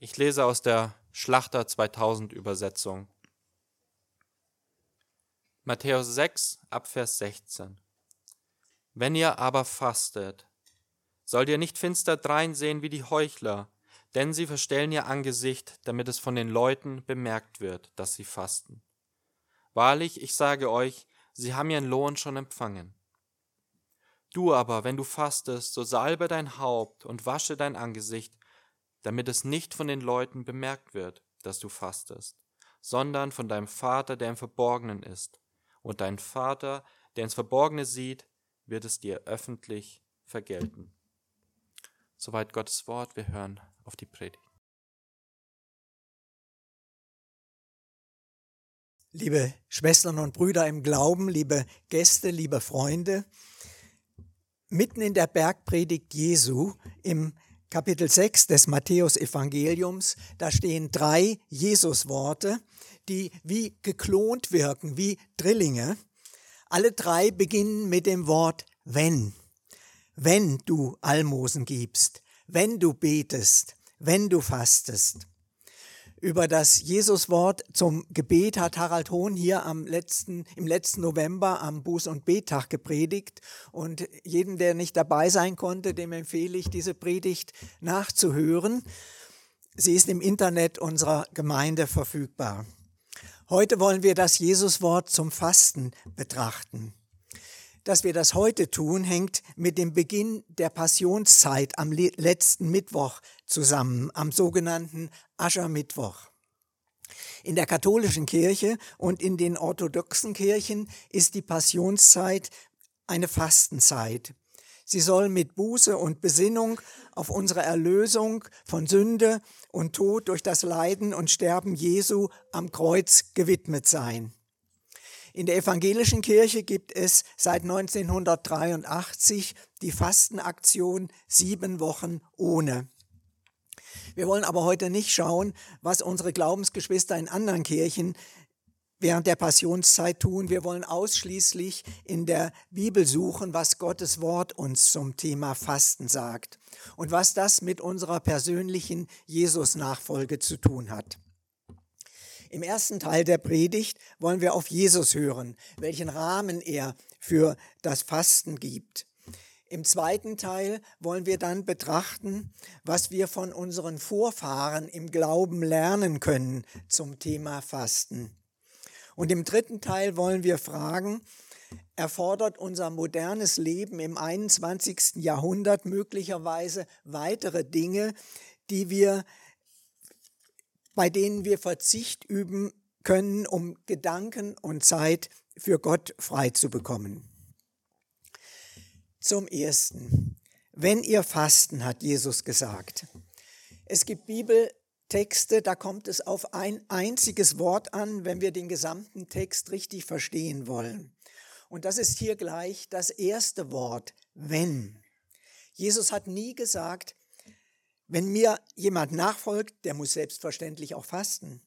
Ich lese aus der Schlachter 2000 Übersetzung. Matthäus 6, Abvers 16. Wenn ihr aber fastet, sollt ihr nicht finster dreinsehen wie die Heuchler, denn sie verstellen ihr Angesicht, damit es von den Leuten bemerkt wird, dass sie fasten. Wahrlich, ich sage euch, sie haben ihren Lohn schon empfangen. Du aber, wenn du fastest, so salbe dein Haupt und wasche dein Angesicht, damit es nicht von den Leuten bemerkt wird, dass du fastest, sondern von deinem Vater, der im Verborgenen ist. Und dein Vater, der ins Verborgene sieht, wird es dir öffentlich vergelten. Soweit Gottes Wort, wir hören auf die Predigt. Liebe Schwestern und Brüder im Glauben, liebe Gäste, liebe Freunde, mitten in der Bergpredigt Jesu im Kapitel 6 des Matthäus-Evangeliums, da stehen drei Jesus-Worte, die wie geklont wirken, wie Drillinge. Alle drei beginnen mit dem Wort wenn. Wenn du Almosen gibst, wenn du betest, wenn du fastest. Über das Jesuswort zum Gebet hat Harald Hohn hier am letzten, im letzten November am Buß- und Bettag gepredigt. Und jeden, der nicht dabei sein konnte, dem empfehle ich, diese Predigt nachzuhören. Sie ist im Internet unserer Gemeinde verfügbar. Heute wollen wir das Jesuswort zum Fasten betrachten. Dass wir das heute tun, hängt mit dem Beginn der Passionszeit am letzten Mittwoch zusammen, am sogenannten Aschermittwoch. In der katholischen Kirche und in den orthodoxen Kirchen ist die Passionszeit eine Fastenzeit. Sie soll mit Buße und Besinnung auf unsere Erlösung von Sünde und Tod durch das Leiden und Sterben Jesu am Kreuz gewidmet sein. In der evangelischen Kirche gibt es seit 1983 die Fastenaktion Sieben Wochen ohne. Wir wollen aber heute nicht schauen, was unsere Glaubensgeschwister in anderen Kirchen während der Passionszeit tun. Wir wollen ausschließlich in der Bibel suchen, was Gottes Wort uns zum Thema Fasten sagt und was das mit unserer persönlichen Jesus-Nachfolge zu tun hat. Im ersten Teil der Predigt wollen wir auf Jesus hören, welchen Rahmen er für das Fasten gibt. Im zweiten Teil wollen wir dann betrachten, was wir von unseren Vorfahren im Glauben lernen können zum Thema Fasten. Und im dritten Teil wollen wir fragen, erfordert unser modernes Leben im 21. Jahrhundert möglicherweise weitere Dinge, die wir bei denen wir Verzicht üben können, um Gedanken und Zeit für Gott frei zu bekommen. Zum Ersten, wenn ihr fasten, hat Jesus gesagt. Es gibt Bibeltexte, da kommt es auf ein einziges Wort an, wenn wir den gesamten Text richtig verstehen wollen. Und das ist hier gleich das erste Wort, wenn. Jesus hat nie gesagt, wenn mir jemand nachfolgt, der muss selbstverständlich auch fasten.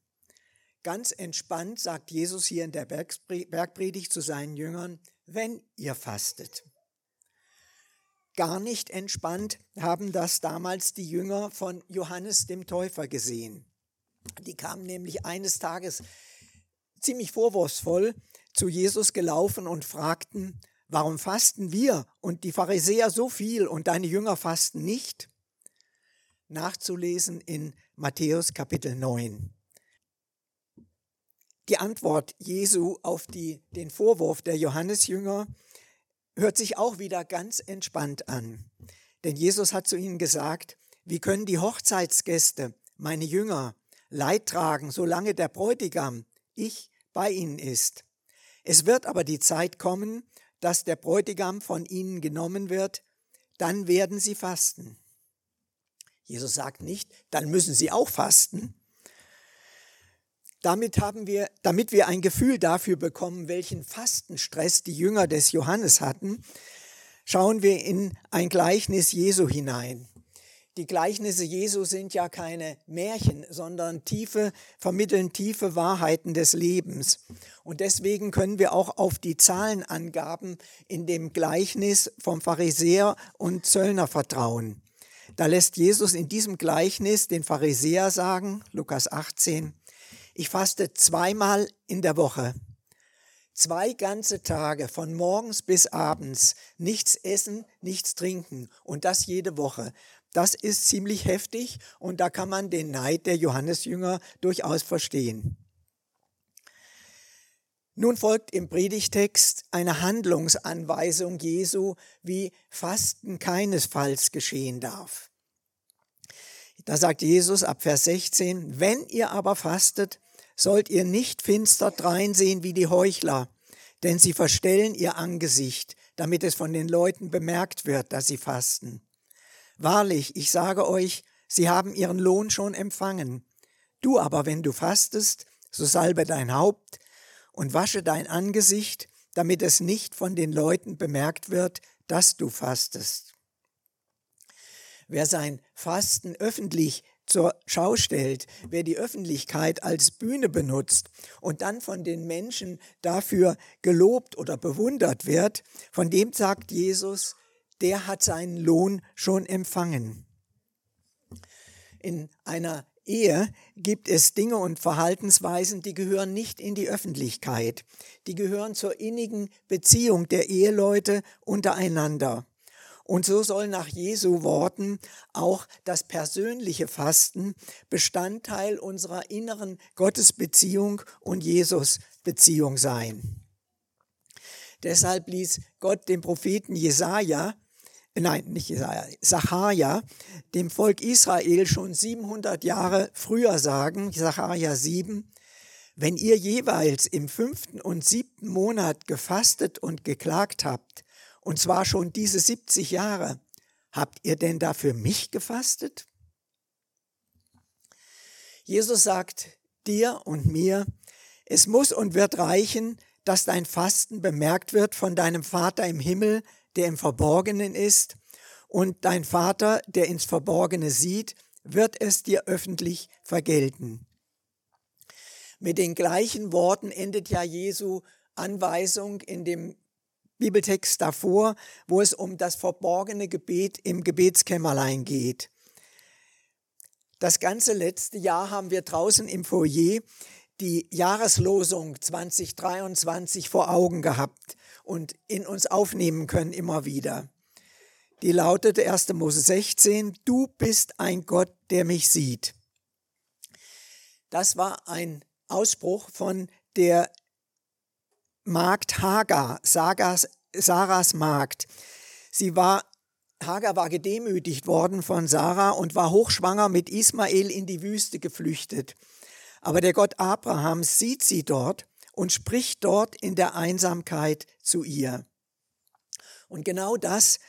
Ganz entspannt sagt Jesus hier in der Bergpredigt zu seinen Jüngern, wenn ihr fastet. Gar nicht entspannt haben das damals die Jünger von Johannes dem Täufer gesehen. Die kamen nämlich eines Tages ziemlich vorwurfsvoll zu Jesus gelaufen und fragten, warum fasten wir und die Pharisäer so viel und deine Jünger fasten nicht? Nachzulesen in Matthäus Kapitel 9. Die Antwort Jesu auf die, den Vorwurf der Johannesjünger hört sich auch wieder ganz entspannt an. Denn Jesus hat zu ihnen gesagt, wie können die Hochzeitsgäste, meine Jünger, Leid tragen, solange der Bräutigam, ich, bei ihnen ist. Es wird aber die Zeit kommen, dass der Bräutigam von ihnen genommen wird, dann werden sie fasten. Jesus sagt nicht, dann müssen sie auch fasten. Damit haben wir, damit wir ein Gefühl dafür bekommen, welchen Fastenstress die Jünger des Johannes hatten, schauen wir in ein Gleichnis Jesu hinein. Die Gleichnisse Jesu sind ja keine Märchen, sondern tiefe, vermitteln tiefe Wahrheiten des Lebens. Und deswegen können wir auch auf die Zahlenangaben in dem Gleichnis vom Pharisäer und Zöllner vertrauen. Da lässt Jesus in diesem Gleichnis den Pharisäer sagen, Lukas 18, ich faste zweimal in der Woche. Zwei ganze Tage von morgens bis abends nichts essen, nichts trinken und das jede Woche. Das ist ziemlich heftig und da kann man den Neid der Johannesjünger durchaus verstehen. Nun folgt im Predigtext eine Handlungsanweisung Jesu, wie Fasten keinesfalls geschehen darf. Da sagt Jesus ab Vers 16, wenn ihr aber fastet, sollt ihr nicht finster dreinsehen wie die Heuchler, denn sie verstellen ihr Angesicht, damit es von den Leuten bemerkt wird, dass sie fasten. Wahrlich, ich sage euch, sie haben ihren Lohn schon empfangen. Du aber, wenn du fastest, so salbe dein Haupt und wasche dein Angesicht, damit es nicht von den Leuten bemerkt wird, dass du fastest. Wer sein Fasten öffentlich zur Schau stellt, wer die Öffentlichkeit als Bühne benutzt und dann von den Menschen dafür gelobt oder bewundert wird, von dem sagt Jesus, der hat seinen Lohn schon empfangen. In einer Ehe gibt es Dinge und Verhaltensweisen, die gehören nicht in die Öffentlichkeit. Die gehören zur innigen Beziehung der Eheleute untereinander. Und so soll nach Jesu Worten auch das persönliche Fasten Bestandteil unserer inneren Gottesbeziehung und Jesus-Beziehung sein. Deshalb ließ Gott dem Propheten Jesaja, nein, nicht Jesaja, Sacharja, dem Volk Israel schon 700 Jahre früher sagen, Sacharja 7, wenn ihr jeweils im fünften und siebten Monat gefastet und geklagt habt, und zwar schon diese 70 Jahre. Habt ihr denn da für mich gefastet? Jesus sagt dir und mir, es muss und wird reichen, dass dein Fasten bemerkt wird von deinem Vater im Himmel, der im Verborgenen ist, und dein Vater, der ins Verborgene sieht, wird es dir öffentlich vergelten. Mit den gleichen Worten endet ja Jesu Anweisung in dem Bibeltext davor, wo es um das verborgene Gebet im Gebetskämmerlein geht. Das ganze letzte Jahr haben wir draußen im Foyer die Jahreslosung 2023 vor Augen gehabt und in uns aufnehmen können immer wieder. Die lautete 1. Mose 16, Du bist ein Gott, der mich sieht. Das war ein Ausspruch von der Magd Hagar, Sagas, Sarahs Magd. Sie war, Hagar war gedemütigt worden von Sarah und war hochschwanger mit Ismael in die Wüste geflüchtet. Aber der Gott Abrahams sieht sie dort und spricht dort in der Einsamkeit zu ihr. Und genau das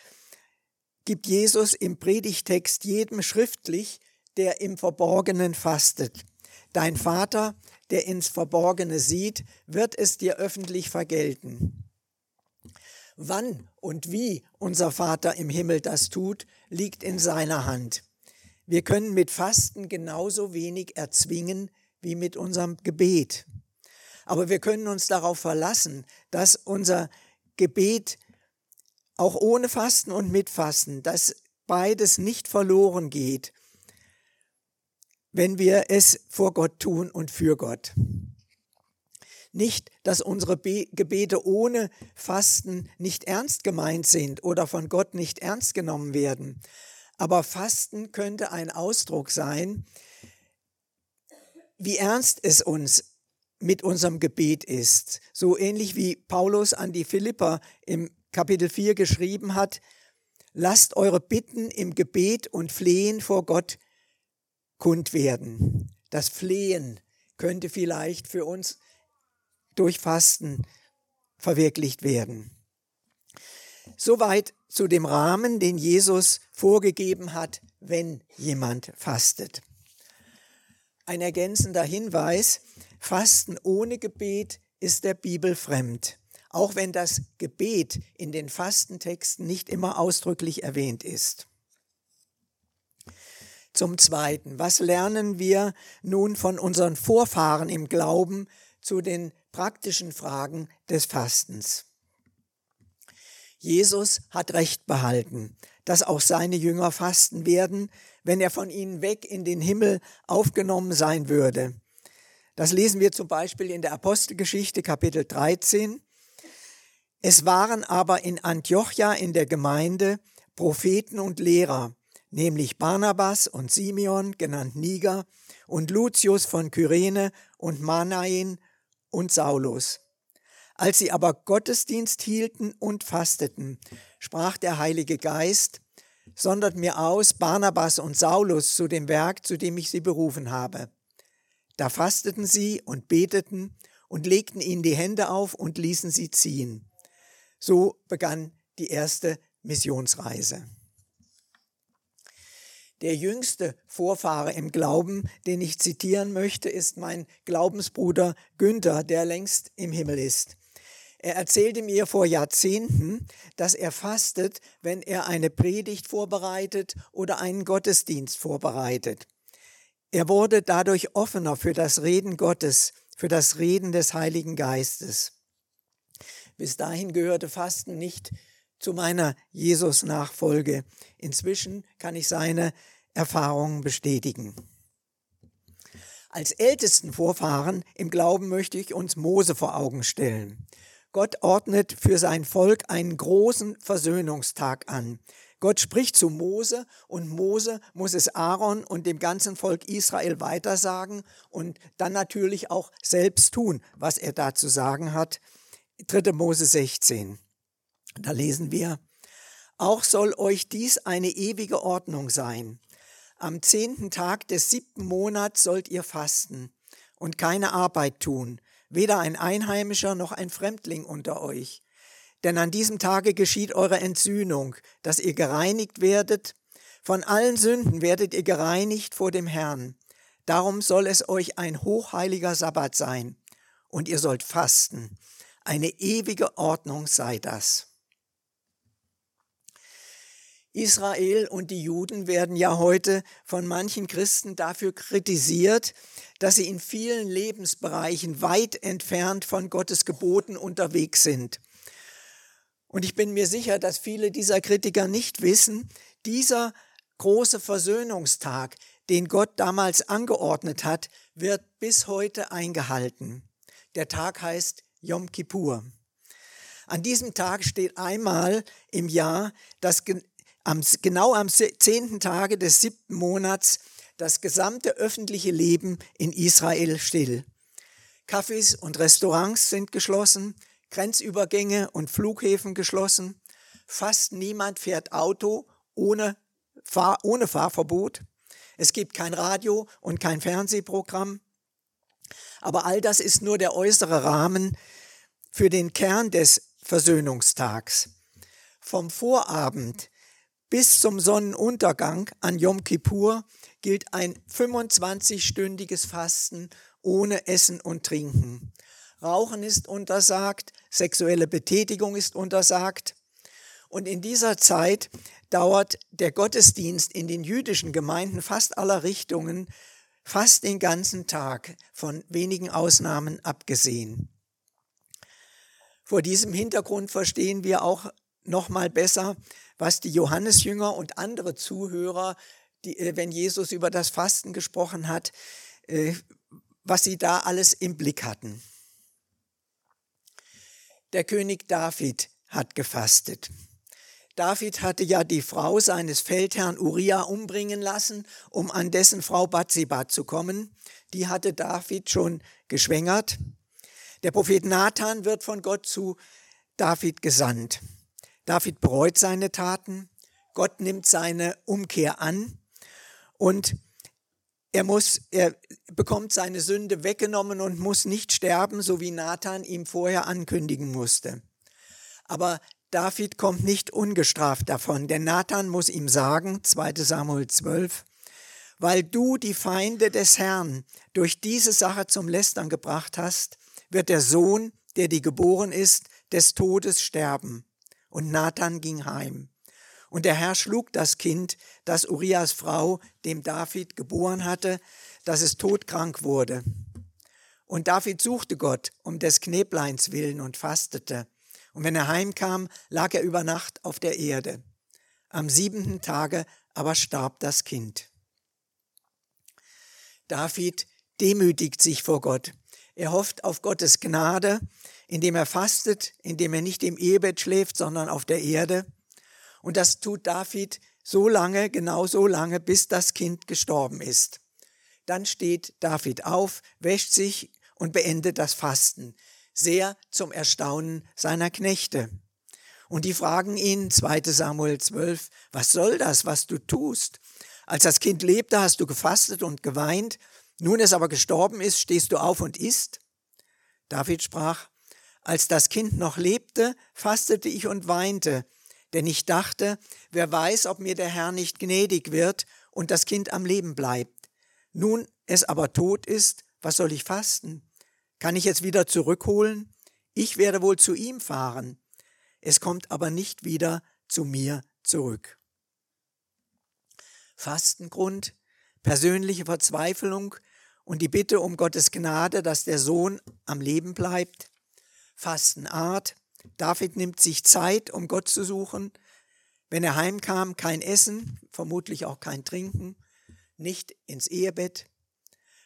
gibt Jesus im Predigtext jedem schriftlich, der im Verborgenen fastet. Dein Vater, der ins Verborgene sieht, wird es dir öffentlich vergelten. Wann und wie unser Vater im Himmel das tut, liegt in seiner Hand. Wir können mit Fasten genauso wenig erzwingen wie mit unserem Gebet. Aber wir können uns darauf verlassen, dass unser Gebet auch ohne Fasten und mit Fasten, dass beides nicht verloren geht wenn wir es vor Gott tun und für Gott. Nicht, dass unsere Gebete ohne Fasten nicht ernst gemeint sind oder von Gott nicht ernst genommen werden. Aber Fasten könnte ein Ausdruck sein, wie ernst es uns mit unserem Gebet ist. So ähnlich wie Paulus an die Philipper im Kapitel 4 geschrieben hat, lasst eure Bitten im Gebet und Flehen vor Gott kund werden. Das Flehen könnte vielleicht für uns durch Fasten verwirklicht werden. Soweit zu dem Rahmen, den Jesus vorgegeben hat, wenn jemand fastet. Ein ergänzender Hinweis, Fasten ohne Gebet ist der Bibel fremd, auch wenn das Gebet in den Fastentexten nicht immer ausdrücklich erwähnt ist. Zum Zweiten, was lernen wir nun von unseren Vorfahren im Glauben zu den praktischen Fragen des Fastens? Jesus hat Recht behalten. dass auch seine Jünger fasten werden, wenn er von ihnen weg in den Himmel aufgenommen sein würde. Das lesen wir zum Beispiel in der Apostelgeschichte Kapitel 13. Es waren aber in Antiochia in der Gemeinde Propheten und Lehrer, nämlich Barnabas und Simeon, genannt Niger, und Lucius von Kyrene und Manaen und Saulus. Als sie aber Gottesdienst hielten und fasteten, sprach der Heilige Geist, sondert mir aus Barnabas und Saulus zu dem Werk, zu dem ich sie berufen habe. Da fasteten sie und beteten und legten ihnen die Hände auf und ließen sie ziehen. So begann die erste Missionsreise. Der jüngste Vorfahre im Glauben, den ich zitieren möchte, ist mein Glaubensbruder Günther, der längst im Himmel ist. Er erzählte mir vor Jahrzehnten, dass er fastet, wenn er eine Predigt vorbereitet oder einen Gottesdienst vorbereitet. Er wurde dadurch offener für das Reden Gottes, für das Reden des Heiligen Geistes. Bis dahin gehörte Fasten nicht zu meiner Jesus-Nachfolge. Inzwischen kann ich seine Erfahrungen bestätigen. Als ältesten Vorfahren im Glauben möchte ich uns Mose vor Augen stellen. Gott ordnet für sein Volk einen großen Versöhnungstag an. Gott spricht zu Mose und Mose muss es Aaron und dem ganzen Volk Israel weitersagen und dann natürlich auch selbst tun, was er da zu sagen hat. 3. Mose 16. Da lesen wir, auch soll euch dies eine ewige Ordnung sein. Am zehnten Tag des siebten Monats sollt ihr fasten und keine Arbeit tun, weder ein Einheimischer noch ein Fremdling unter euch. Denn an diesem Tage geschieht eure Entsühnung, dass ihr gereinigt werdet. Von allen Sünden werdet ihr gereinigt vor dem Herrn. Darum soll es euch ein hochheiliger Sabbat sein. Und ihr sollt fasten. Eine ewige Ordnung sei das. Israel und die Juden werden ja heute von manchen Christen dafür kritisiert, dass sie in vielen Lebensbereichen weit entfernt von Gottes Geboten unterwegs sind. Und ich bin mir sicher, dass viele dieser Kritiker nicht wissen, dieser große Versöhnungstag, den Gott damals angeordnet hat, wird bis heute eingehalten. Der Tag heißt Yom Kippur. An diesem Tag steht einmal im Jahr das genau am zehnten Tage des siebten Monats das gesamte öffentliche Leben in Israel still. Cafés und Restaurants sind geschlossen, Grenzübergänge und Flughäfen geschlossen. Fast niemand fährt Auto ohne, Fahr ohne Fahrverbot. Es gibt kein Radio und kein Fernsehprogramm. Aber all das ist nur der äußere Rahmen für den Kern des Versöhnungstags. Vom Vorabend bis zum Sonnenuntergang an Yom Kippur gilt ein 25-stündiges Fasten ohne Essen und Trinken. Rauchen ist untersagt, sexuelle Betätigung ist untersagt. Und in dieser Zeit dauert der Gottesdienst in den jüdischen Gemeinden fast aller Richtungen fast den ganzen Tag, von wenigen Ausnahmen abgesehen. Vor diesem Hintergrund verstehen wir auch noch mal besser, was die Johannesjünger und andere Zuhörer, die, äh, wenn Jesus über das Fasten gesprochen hat, äh, was sie da alles im Blick hatten. Der König David hat gefastet. David hatte ja die Frau seines Feldherrn Uriah umbringen lassen, um an dessen Frau Bathseba zu kommen. Die hatte David schon geschwängert. Der Prophet Nathan wird von Gott zu David gesandt. David bereut seine Taten, Gott nimmt seine Umkehr an und er muss, er bekommt seine Sünde weggenommen und muss nicht sterben, so wie Nathan ihm vorher ankündigen musste. Aber David kommt nicht ungestraft davon, denn Nathan muss ihm sagen, 2 Samuel 12, weil du die Feinde des Herrn durch diese Sache zum Lästern gebracht hast, wird der Sohn, der dir geboren ist, des Todes sterben. Und Nathan ging heim. Und der Herr schlug das Kind, das Urias Frau dem David geboren hatte, dass es todkrank wurde. Und David suchte Gott um des Knäbleins willen und fastete. Und wenn er heimkam, lag er über Nacht auf der Erde. Am siebenten Tage aber starb das Kind. David demütigt sich vor Gott. Er hofft auf Gottes Gnade, indem er fastet, indem er nicht im Ehebett schläft, sondern auf der Erde. Und das tut David so lange, genau so lange, bis das Kind gestorben ist. Dann steht David auf, wäscht sich und beendet das Fasten, sehr zum Erstaunen seiner Knechte. Und die fragen ihn, 2 Samuel 12, was soll das, was du tust? Als das Kind lebte, hast du gefastet und geweint, nun es aber gestorben ist, stehst du auf und isst? David sprach, als das Kind noch lebte, fastete ich und weinte, denn ich dachte, wer weiß, ob mir der Herr nicht gnädig wird und das Kind am Leben bleibt. Nun es aber tot ist, was soll ich fasten? Kann ich es wieder zurückholen? Ich werde wohl zu ihm fahren. Es kommt aber nicht wieder zu mir zurück. Fastengrund, persönliche Verzweiflung und die Bitte um Gottes Gnade, dass der Sohn am Leben bleibt. Fastenart, David nimmt sich Zeit, um Gott zu suchen. Wenn er heimkam, kein Essen, vermutlich auch kein Trinken, nicht ins Ehebett.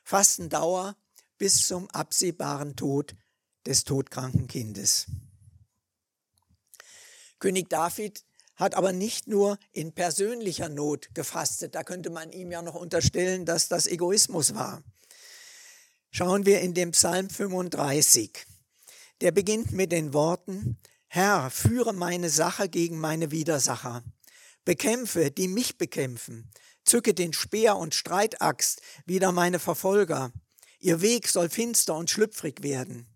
Fastendauer bis zum absehbaren Tod des todkranken Kindes. König David hat aber nicht nur in persönlicher Not gefastet. Da könnte man ihm ja noch unterstellen, dass das Egoismus war. Schauen wir in den Psalm 35. Der beginnt mit den Worten, Herr, führe meine Sache gegen meine Widersacher. Bekämpfe, die mich bekämpfen. Zücke den Speer und Streitaxt wider meine Verfolger. Ihr Weg soll finster und schlüpfrig werden.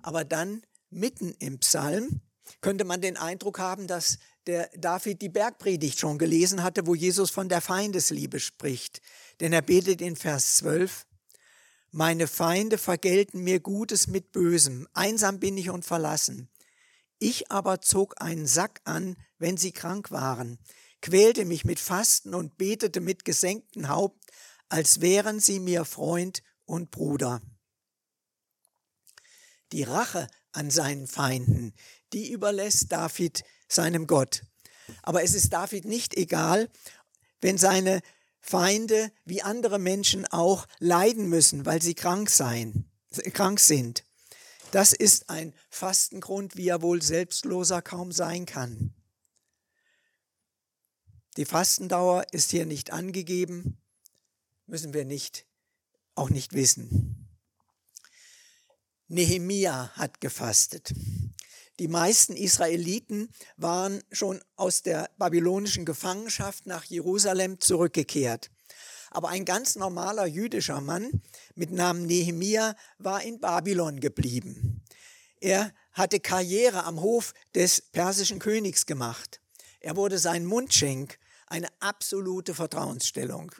Aber dann, mitten im Psalm, könnte man den Eindruck haben, dass der David die Bergpredigt schon gelesen hatte, wo Jesus von der Feindesliebe spricht. Denn er betet in Vers 12, Meine Feinde vergelten mir Gutes mit Bösem, einsam bin ich und verlassen. Ich aber zog einen Sack an, wenn sie krank waren, quälte mich mit Fasten und betete mit gesenktem Haupt, als wären sie mir Freund und Bruder. Die Rache an seinen Feinden, die überlässt David seinem Gott. Aber es ist David nicht egal, wenn seine Feinde wie andere Menschen auch leiden müssen, weil sie krank, sein, krank sind. Das ist ein Fastengrund, wie er wohl selbstloser kaum sein kann. Die Fastendauer ist hier nicht angegeben, müssen wir nicht, auch nicht wissen. Nehemia hat gefastet. Die meisten Israeliten waren schon aus der babylonischen Gefangenschaft nach Jerusalem zurückgekehrt. Aber ein ganz normaler jüdischer Mann mit Namen Nehemia war in Babylon geblieben. Er hatte Karriere am Hof des persischen Königs gemacht. Er wurde sein Mundschenk, eine absolute Vertrauensstellung.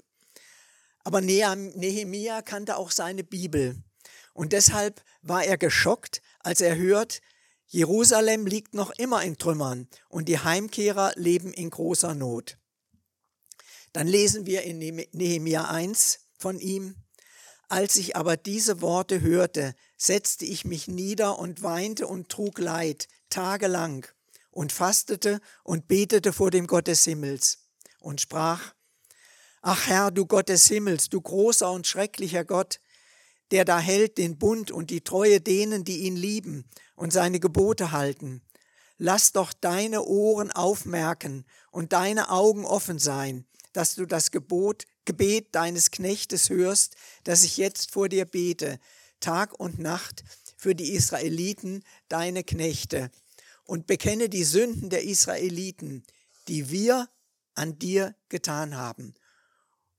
Aber Nehemia kannte auch seine Bibel. Und deshalb war er geschockt, als er hört, Jerusalem liegt noch immer in Trümmern und die Heimkehrer leben in großer Not. Dann lesen wir in Nehemia 1 von ihm, als ich aber diese Worte hörte, setzte ich mich nieder und weinte und trug Leid tagelang und fastete und betete vor dem Gott des Himmels und sprach, Ach Herr, du Gott des Himmels, du großer und schrecklicher Gott, der da hält den Bund und die Treue denen, die ihn lieben und seine Gebote halten. Lass doch deine Ohren aufmerken und deine Augen offen sein, dass du das Gebot, Gebet deines Knechtes hörst, das ich jetzt vor dir bete, Tag und Nacht für die Israeliten, deine Knechte, und bekenne die Sünden der Israeliten, die wir an dir getan haben.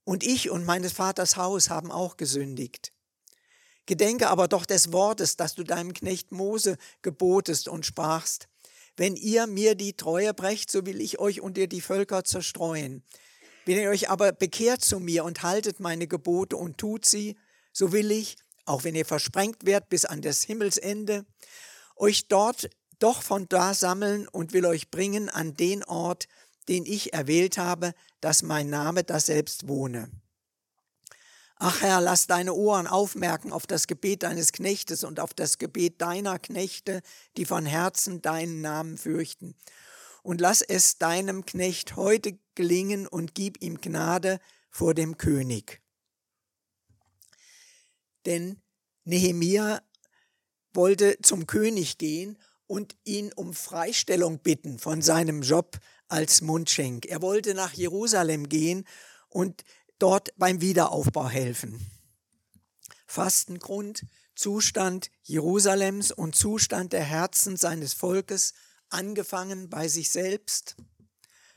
Und ich und meines Vaters Haus haben auch gesündigt. Gedenke aber doch des Wortes, das du deinem Knecht Mose gebotest und sprachst. Wenn ihr mir die Treue brecht, so will ich euch unter die Völker zerstreuen. Wenn ihr euch aber bekehrt zu mir und haltet meine Gebote und tut sie, so will ich, auch wenn ihr versprengt werdet bis an das Himmelsende, euch dort doch von da sammeln und will euch bringen an den Ort, den ich erwählt habe, dass mein Name da selbst wohne. Ach Herr, lass deine Ohren aufmerken auf das Gebet deines Knechtes und auf das Gebet deiner Knechte, die von Herzen deinen Namen fürchten. und lass es deinem Knecht heute gelingen und gib ihm Gnade vor dem König. Denn Nehemia wollte zum König gehen und ihn um Freistellung bitten von seinem Job als Mundschenk. Er wollte nach Jerusalem gehen und dort beim Wiederaufbau helfen. Fastengrund, Zustand Jerusalems und Zustand der Herzen seines Volkes, angefangen bei sich selbst.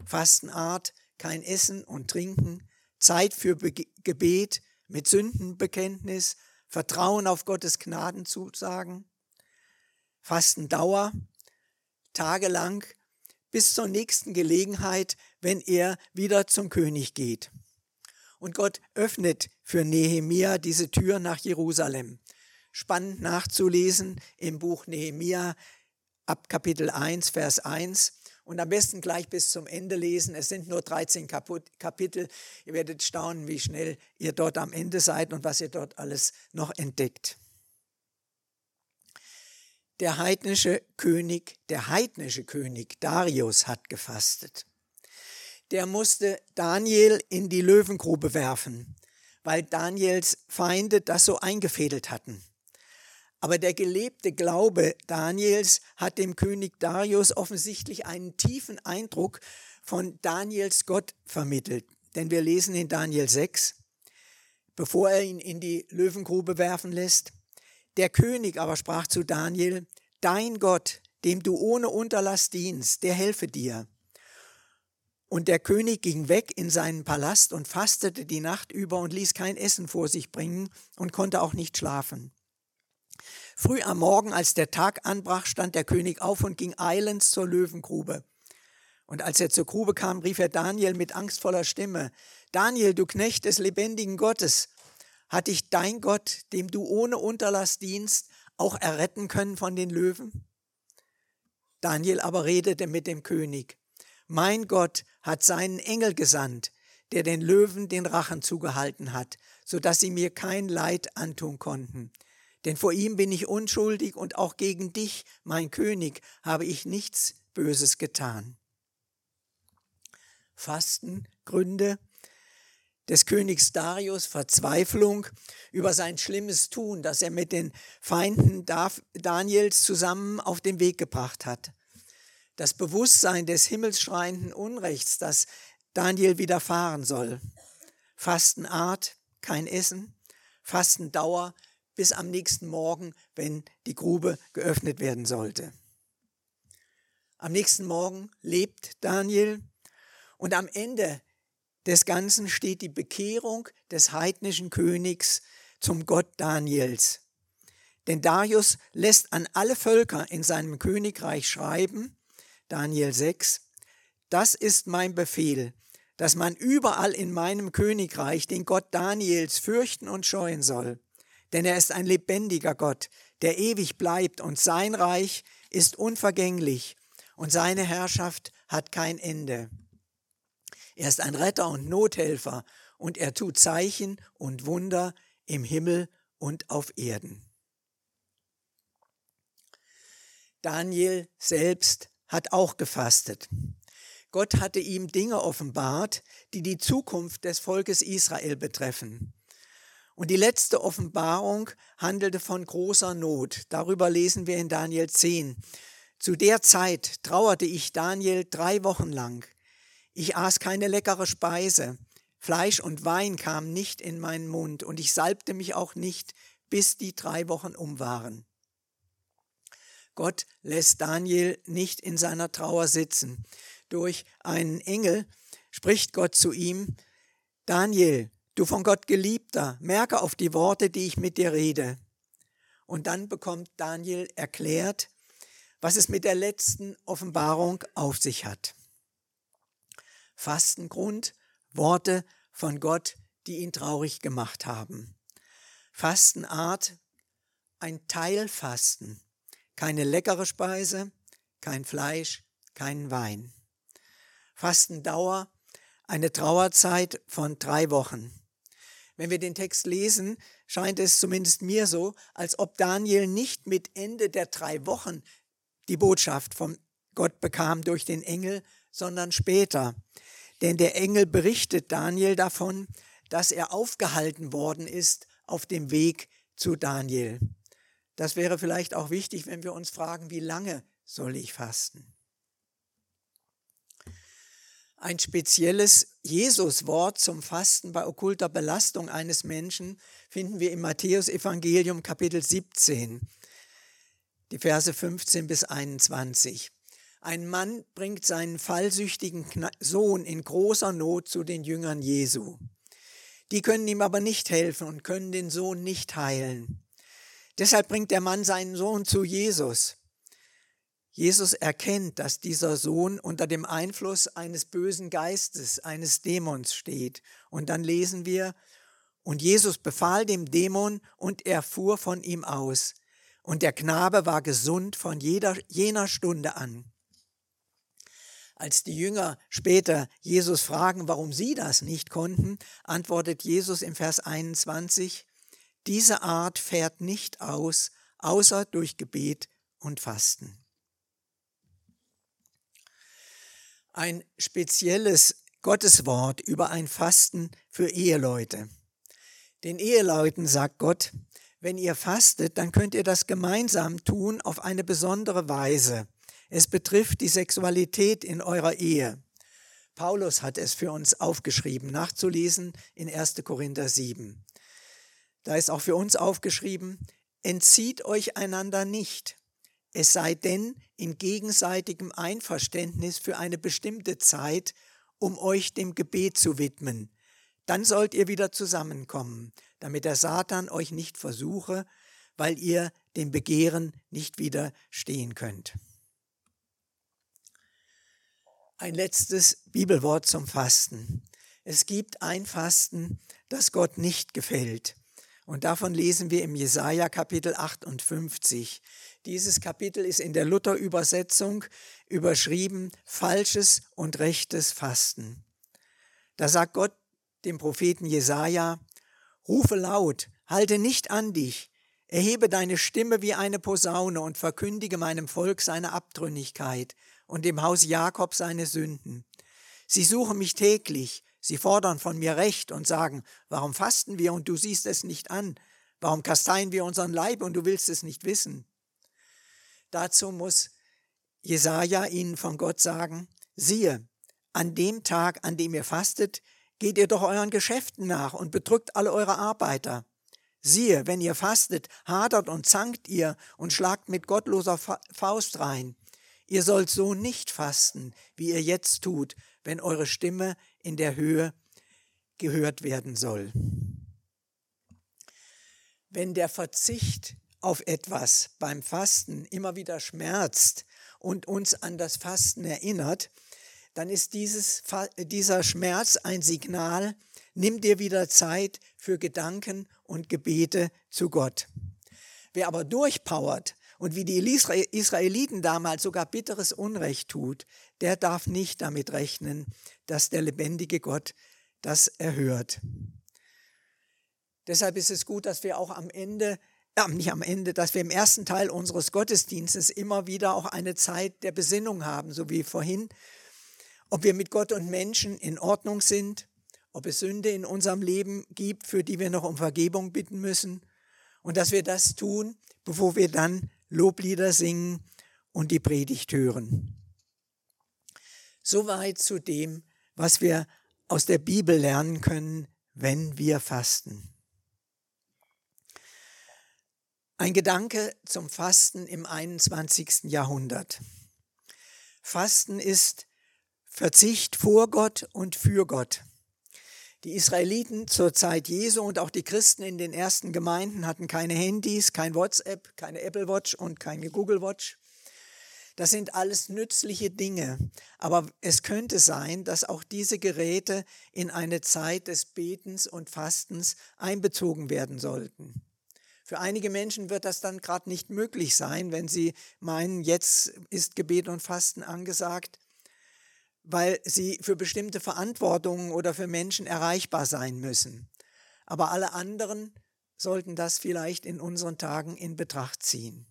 Fastenart, kein Essen und Trinken, Zeit für Be Gebet mit Sündenbekenntnis, Vertrauen auf Gottes Gnadenzusagen. Fastendauer, tagelang bis zur nächsten Gelegenheit, wenn er wieder zum König geht. Und Gott öffnet für Nehemia diese Tür nach Jerusalem. Spannend nachzulesen im Buch Nehemia ab Kapitel 1, Vers 1 und am besten gleich bis zum Ende lesen. Es sind nur 13 Kapitel. Ihr werdet staunen, wie schnell ihr dort am Ende seid und was ihr dort alles noch entdeckt. Der heidnische König, der heidnische König Darius hat gefastet der musste Daniel in die Löwengrube werfen, weil Daniels Feinde das so eingefädelt hatten. Aber der gelebte Glaube Daniels hat dem König Darius offensichtlich einen tiefen Eindruck von Daniels Gott vermittelt. Denn wir lesen in Daniel 6, bevor er ihn in die Löwengrube werfen lässt, der König aber sprach zu Daniel, Dein Gott, dem du ohne Unterlass dienst, der helfe dir. Und der König ging weg in seinen Palast und fastete die Nacht über und ließ kein Essen vor sich bringen und konnte auch nicht schlafen. Früh am Morgen, als der Tag anbrach, stand der König auf und ging eilends zur Löwengrube. Und als er zur Grube kam, rief er Daniel mit angstvoller Stimme, Daniel, du Knecht des lebendigen Gottes, hat dich dein Gott, dem du ohne Unterlass dienst, auch erretten können von den Löwen? Daniel aber redete mit dem König, mein Gott hat seinen Engel gesandt, der den Löwen den Rachen zugehalten hat, so dass sie mir kein Leid antun konnten. Denn vor ihm bin ich unschuldig und auch gegen dich, mein König, habe ich nichts Böses getan. Fastengründe des Königs Darius Verzweiflung über sein schlimmes Tun, das er mit den Feinden Daniels zusammen auf den Weg gebracht hat das Bewusstsein des himmelsschreienden Unrechts, das Daniel widerfahren soll. Fastenart, kein Essen, Fastendauer bis am nächsten Morgen, wenn die Grube geöffnet werden sollte. Am nächsten Morgen lebt Daniel und am Ende des Ganzen steht die Bekehrung des heidnischen Königs zum Gott Daniels. Denn Darius lässt an alle Völker in seinem Königreich schreiben, Daniel 6, das ist mein Befehl, dass man überall in meinem Königreich den Gott Daniels fürchten und scheuen soll. Denn er ist ein lebendiger Gott, der ewig bleibt und sein Reich ist unvergänglich und seine Herrschaft hat kein Ende. Er ist ein Retter und Nothelfer und er tut Zeichen und Wunder im Himmel und auf Erden. Daniel selbst hat auch gefastet. Gott hatte ihm Dinge offenbart, die die Zukunft des Volkes Israel betreffen. Und die letzte Offenbarung handelte von großer Not. Darüber lesen wir in Daniel 10. Zu der Zeit trauerte ich Daniel drei Wochen lang. Ich aß keine leckere Speise. Fleisch und Wein kamen nicht in meinen Mund und ich salbte mich auch nicht, bis die drei Wochen um waren. Gott lässt Daniel nicht in seiner Trauer sitzen. Durch einen Engel spricht Gott zu ihm, Daniel, du von Gott geliebter, merke auf die Worte, die ich mit dir rede. Und dann bekommt Daniel erklärt, was es mit der letzten Offenbarung auf sich hat. Fastengrund, Worte von Gott, die ihn traurig gemacht haben. Fastenart, ein Teilfasten. Keine leckere Speise, kein Fleisch, kein Wein. Fastendauer, eine Trauerzeit von drei Wochen. Wenn wir den Text lesen, scheint es zumindest mir so, als ob Daniel nicht mit Ende der drei Wochen die Botschaft vom Gott bekam durch den Engel, sondern später. Denn der Engel berichtet Daniel davon, dass er aufgehalten worden ist auf dem Weg zu Daniel. Das wäre vielleicht auch wichtig, wenn wir uns fragen, wie lange soll ich fasten? Ein spezielles Jesuswort zum Fasten bei okkulter Belastung eines Menschen finden wir im Matthäusevangelium Kapitel 17, die Verse 15 bis 21. Ein Mann bringt seinen fallsüchtigen Sohn in großer Not zu den Jüngern Jesu. Die können ihm aber nicht helfen und können den Sohn nicht heilen. Deshalb bringt der Mann seinen Sohn zu Jesus. Jesus erkennt, dass dieser Sohn unter dem Einfluss eines bösen Geistes, eines Dämons steht. Und dann lesen wir, und Jesus befahl dem Dämon, und er fuhr von ihm aus. Und der Knabe war gesund von jeder, jener Stunde an. Als die Jünger später Jesus fragen, warum sie das nicht konnten, antwortet Jesus im Vers 21, diese Art fährt nicht aus, außer durch Gebet und Fasten. ein spezielles Gotteswort über ein Fasten für Eheleute. Den Eheleuten sagt Gott, wenn ihr fastet, dann könnt ihr das gemeinsam tun auf eine besondere Weise. Es betrifft die Sexualität in eurer Ehe. Paulus hat es für uns aufgeschrieben, nachzulesen in 1. Korinther 7. Da ist auch für uns aufgeschrieben, entzieht euch einander nicht, es sei denn in gegenseitigem Einverständnis für eine bestimmte Zeit, um euch dem Gebet zu widmen. Dann sollt ihr wieder zusammenkommen, damit der Satan euch nicht versuche, weil ihr dem Begehren nicht widerstehen könnt. Ein letztes Bibelwort zum Fasten. Es gibt ein Fasten, das Gott nicht gefällt. Und davon lesen wir im Jesaja Kapitel 58. Dieses Kapitel ist in der Luther-Übersetzung überschrieben Falsches und rechtes Fasten. Da sagt Gott dem Propheten Jesaja: Rufe laut, halte nicht an dich, erhebe deine Stimme wie eine Posaune und verkündige meinem Volk seine Abtrünnigkeit und dem Haus Jakob seine Sünden. Sie suchen mich täglich, Sie fordern von mir Recht und sagen, warum fasten wir und du siehst es nicht an? Warum kasteien wir unseren Leib und du willst es nicht wissen? Dazu muss Jesaja ihnen von Gott sagen, siehe, an dem Tag, an dem ihr fastet, geht ihr doch euren Geschäften nach und bedrückt alle eure Arbeiter. Siehe, wenn ihr fastet, hadert und zankt ihr und schlagt mit gottloser Faust rein. Ihr sollt so nicht fasten, wie ihr jetzt tut, wenn eure Stimme in der Höhe gehört werden soll. Wenn der Verzicht auf etwas beim Fasten immer wieder schmerzt und uns an das Fasten erinnert, dann ist dieses, dieser Schmerz ein Signal, nimm dir wieder Zeit für Gedanken und Gebete zu Gott. Wer aber durchpowert und wie die Israeliten damals sogar bitteres Unrecht tut, der darf nicht damit rechnen, dass der lebendige Gott das erhört. Deshalb ist es gut, dass wir auch am Ende, äh, nicht am Ende, dass wir im ersten Teil unseres Gottesdienstes immer wieder auch eine Zeit der Besinnung haben, so wie vorhin, ob wir mit Gott und Menschen in Ordnung sind, ob es Sünde in unserem Leben gibt, für die wir noch um Vergebung bitten müssen und dass wir das tun, bevor wir dann Loblieder singen und die Predigt hören. Soweit zu dem, was wir aus der Bibel lernen können, wenn wir fasten. Ein Gedanke zum Fasten im 21. Jahrhundert. Fasten ist Verzicht vor Gott und für Gott. Die Israeliten zur Zeit Jesu und auch die Christen in den ersten Gemeinden hatten keine Handys, kein WhatsApp, keine Apple Watch und keine Google Watch. Das sind alles nützliche Dinge. Aber es könnte sein, dass auch diese Geräte in eine Zeit des Betens und Fastens einbezogen werden sollten. Für einige Menschen wird das dann gerade nicht möglich sein, wenn sie meinen, jetzt ist Gebet und Fasten angesagt, weil sie für bestimmte Verantwortungen oder für Menschen erreichbar sein müssen. Aber alle anderen sollten das vielleicht in unseren Tagen in Betracht ziehen.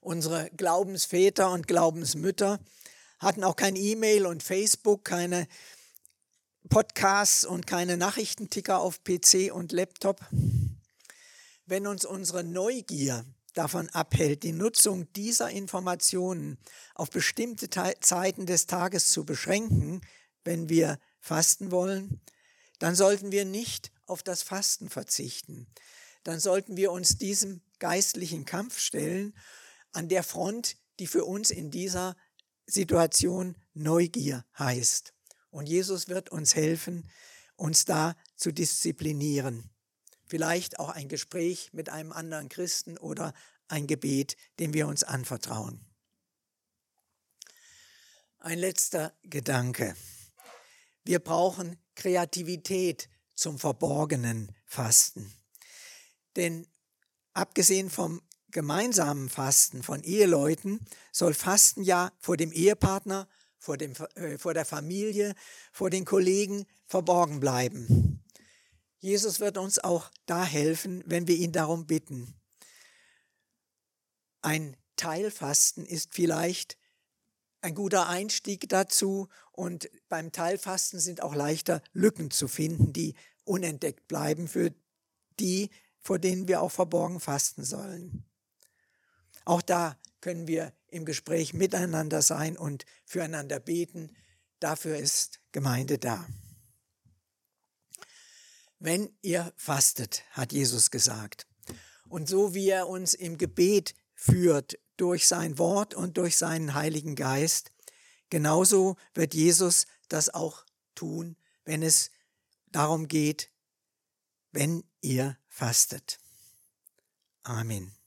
Unsere Glaubensväter und Glaubensmütter hatten auch kein E-Mail und Facebook, keine Podcasts und keine Nachrichtenticker auf PC und Laptop. Wenn uns unsere Neugier davon abhält, die Nutzung dieser Informationen auf bestimmte Zeiten des Tages zu beschränken, wenn wir fasten wollen, dann sollten wir nicht auf das Fasten verzichten. Dann sollten wir uns diesem geistlichen Kampf stellen an der Front, die für uns in dieser Situation Neugier heißt. Und Jesus wird uns helfen, uns da zu disziplinieren. Vielleicht auch ein Gespräch mit einem anderen Christen oder ein Gebet, dem wir uns anvertrauen. Ein letzter Gedanke. Wir brauchen Kreativität zum verborgenen Fasten. Denn abgesehen vom gemeinsamen Fasten von Eheleuten soll Fasten ja vor dem Ehepartner, vor, dem, äh, vor der Familie, vor den Kollegen verborgen bleiben. Jesus wird uns auch da helfen, wenn wir ihn darum bitten. Ein Teilfasten ist vielleicht ein guter Einstieg dazu und beim Teilfasten sind auch leichter Lücken zu finden, die unentdeckt bleiben für die, vor denen wir auch verborgen fasten sollen. Auch da können wir im Gespräch miteinander sein und füreinander beten. Dafür ist Gemeinde da. Wenn ihr fastet, hat Jesus gesagt, und so wie er uns im Gebet führt durch sein Wort und durch seinen Heiligen Geist, genauso wird Jesus das auch tun, wenn es darum geht, wenn ihr fastet. Amen.